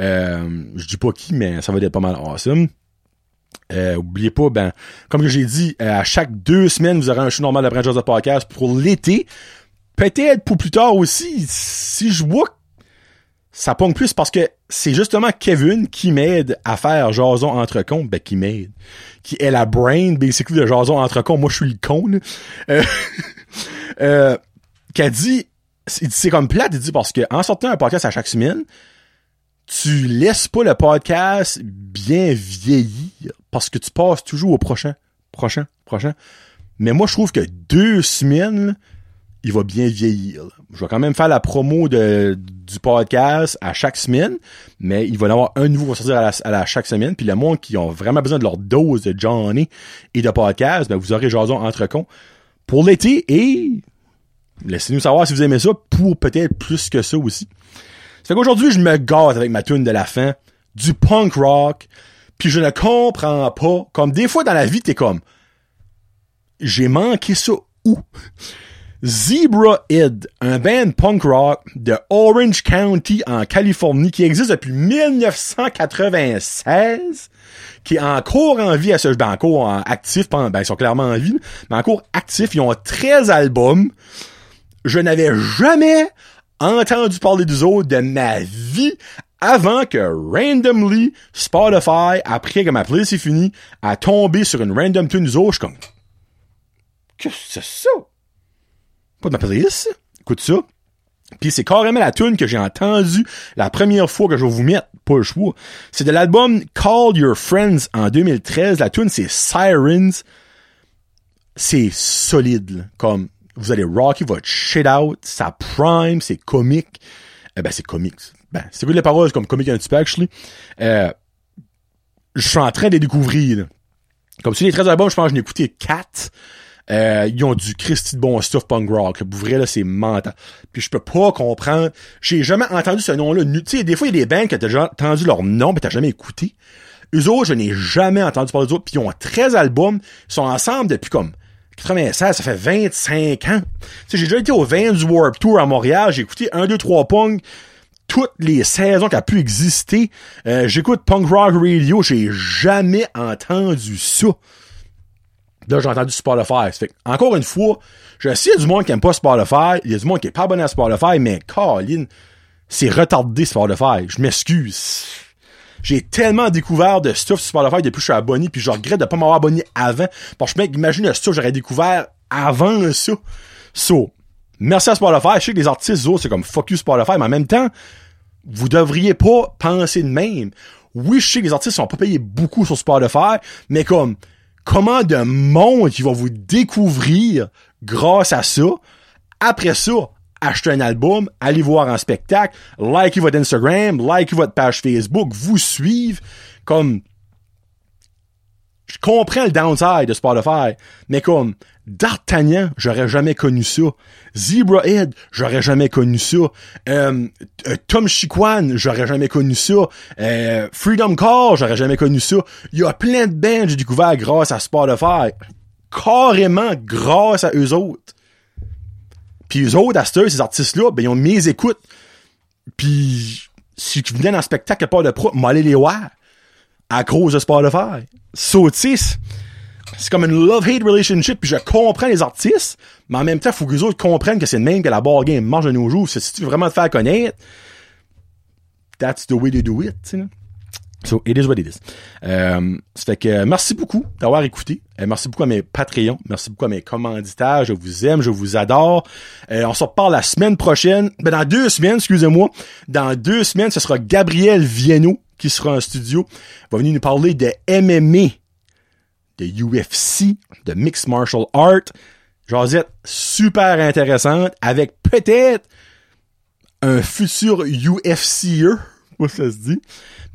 Speaker 1: Euh, je dis pas qui, mais ça va être pas mal awesome. Oubliez pas, ben, comme j'ai dit, à chaque deux semaines, vous aurez un show normal de Brand de Podcast pour l'été. peut-être pour plus tard aussi, si je vois que ça pogne plus parce que c'est justement Kevin qui m'aide à faire Jason entre cons, ben qui m'aide, qui est la brain basically de Jason entre cons. Moi je suis le con. Là. Euh, euh, qui a dit, c'est comme plate, il dit parce que en sortant un podcast à chaque semaine, tu laisses pas le podcast bien vieillir parce que tu passes toujours au prochain, prochain, prochain. Mais moi, je trouve que deux semaines, il va bien vieillir. Je vais quand même faire la promo du podcast à chaque semaine, mais il va y avoir un nouveau qui va sortir à la, chaque semaine. Puis le monde qui ont vraiment besoin de leur dose de Johnny et de podcast, ben vous aurez Jason entre cons pour l'été et laissez-nous savoir si vous aimez ça pour peut-être plus que ça aussi. Fait qu'aujourd'hui, je me gâte avec ma tune de la fin, du punk rock, puis je ne comprends pas, comme des fois dans la vie, t'es comme, j'ai manqué ça où? Zebra Head, un band punk rock de Orange County en Californie qui existe depuis 1996, qui est encore en vie à ce ben en actif, ben ils sont clairement en vie, mais encore actif, ils ont 13 albums. Je n'avais jamais entendu parler d'eux autres de ma vie avant que randomly Spotify, après que ma playlist est finie, a tombé sur une random tune d'eux autres, je suis comme Qu'est-ce que c'est ça? Pas de ma playlist? Écoute ça. Puis c'est carrément la tune que j'ai entendue la première fois que je vais vous mettre, pas le choix. C'est de l'album Call Your Friends en 2013. La tune c'est Sirens. C'est solide, comme vous allez rocker votre shit out, ça prime, c'est comique. Eh ben c'est comique. Ben, c'est quoi les paroles comme comique un petit peu actually. Euh, je suis en train de les découvrir. Comme si les 13 albums, je pense que j'en ai écouté 4. Euh, ils ont du Christy de bon stuff punk rock. Pour vrai, là, c'est mental. Puis je peux pas comprendre. J'ai jamais entendu ce nom-là. Tu sais, des fois, il y a des bands que t'as déjà entendu leur nom, mais t'as jamais écouté. Eux autres, je n'ai jamais entendu parler d'eux autres. Puis ils ont 13 albums. Ils sont ensemble depuis comme 96, ça fait 25 ans. Tu sais, j'ai déjà été au Vans Warp Tour à Montréal. J'ai écouté 1, 2, 3 punk toutes les saisons qui a pu exister. Euh, j'écoute Punk Rock Radio. J'ai jamais entendu ça. Là, j'ai entendu Spotify. Fait encore une fois, je sais, il y a du monde qui aime pas Spotify, il y a du monde qui est pas abonné à Spotify, mais Colin, c'est retardé Spotify. Je m'excuse. J'ai tellement découvert de stuff sur Spotify depuis que je suis abonné, puis je regrette de pas m'avoir abonné avant. Parce que, mec, imagine le stuff que j'aurais découvert avant ça. So, merci à Spotify. Je sais que les artistes, c'est comme fuck you Spotify, mais en même temps, vous devriez pas penser de même. Oui, je sais que les artistes sont pas payés beaucoup sur Spotify, mais comme, comment de monde qui va vous découvrir grâce à ça. Après ça, achetez un album, allez voir un spectacle, likez votre Instagram, likez votre page Facebook, vous suivre comme je comprends le downside de Spotify, mais comme D'Artagnan, j'aurais jamais connu ça. Zebrahead, j'aurais jamais connu ça. Euh, euh, Tom Chiquan, j'aurais jamais connu ça. Euh, Freedom Call, j'aurais jamais connu ça. Il y a plein de bands que j'ai découvert grâce à Spotify. Carrément grâce à eux autres. Puis eux autres, à ces artistes-là, ben, ils ont mes écoutes. Puis, si tu venais dans un spectacle à part de pro, m'aller les voir. À cause de Spotify. Sautis c'est comme une love-hate relationship, puis je comprends les artistes, mais en même temps, faut que les autres comprennent que c'est le même que la board game marche de nos jours. Si tu veux vraiment te faire connaître, that's the way to do it, tu sais. So, it is what it is. Euh, ça fait que merci beaucoup d'avoir écouté. Euh, merci beaucoup à mes Patreons. Merci beaucoup à mes commanditaires. Je vous aime, je vous adore. Euh, on se reparle la semaine prochaine. Ben, dans deux semaines, excusez-moi. Dans deux semaines, ce sera Gabriel Viano qui sera en studio. Il va venir nous parler de MMA de UFC, de Mixed Martial Art. Josette super intéressante avec peut-être un futur UFCE, ça se dit.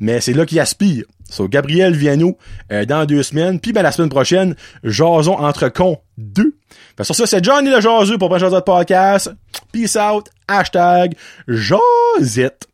Speaker 1: Mais c'est là qu'il aspire. So, Gabriel Viano euh, dans deux semaines. Puis ben, la semaine prochaine, Jason entre cons 2. Ben, sur ça, c'est Johnny le Jaseux pour Jason Podcast. Peace out. Hashtag Josette.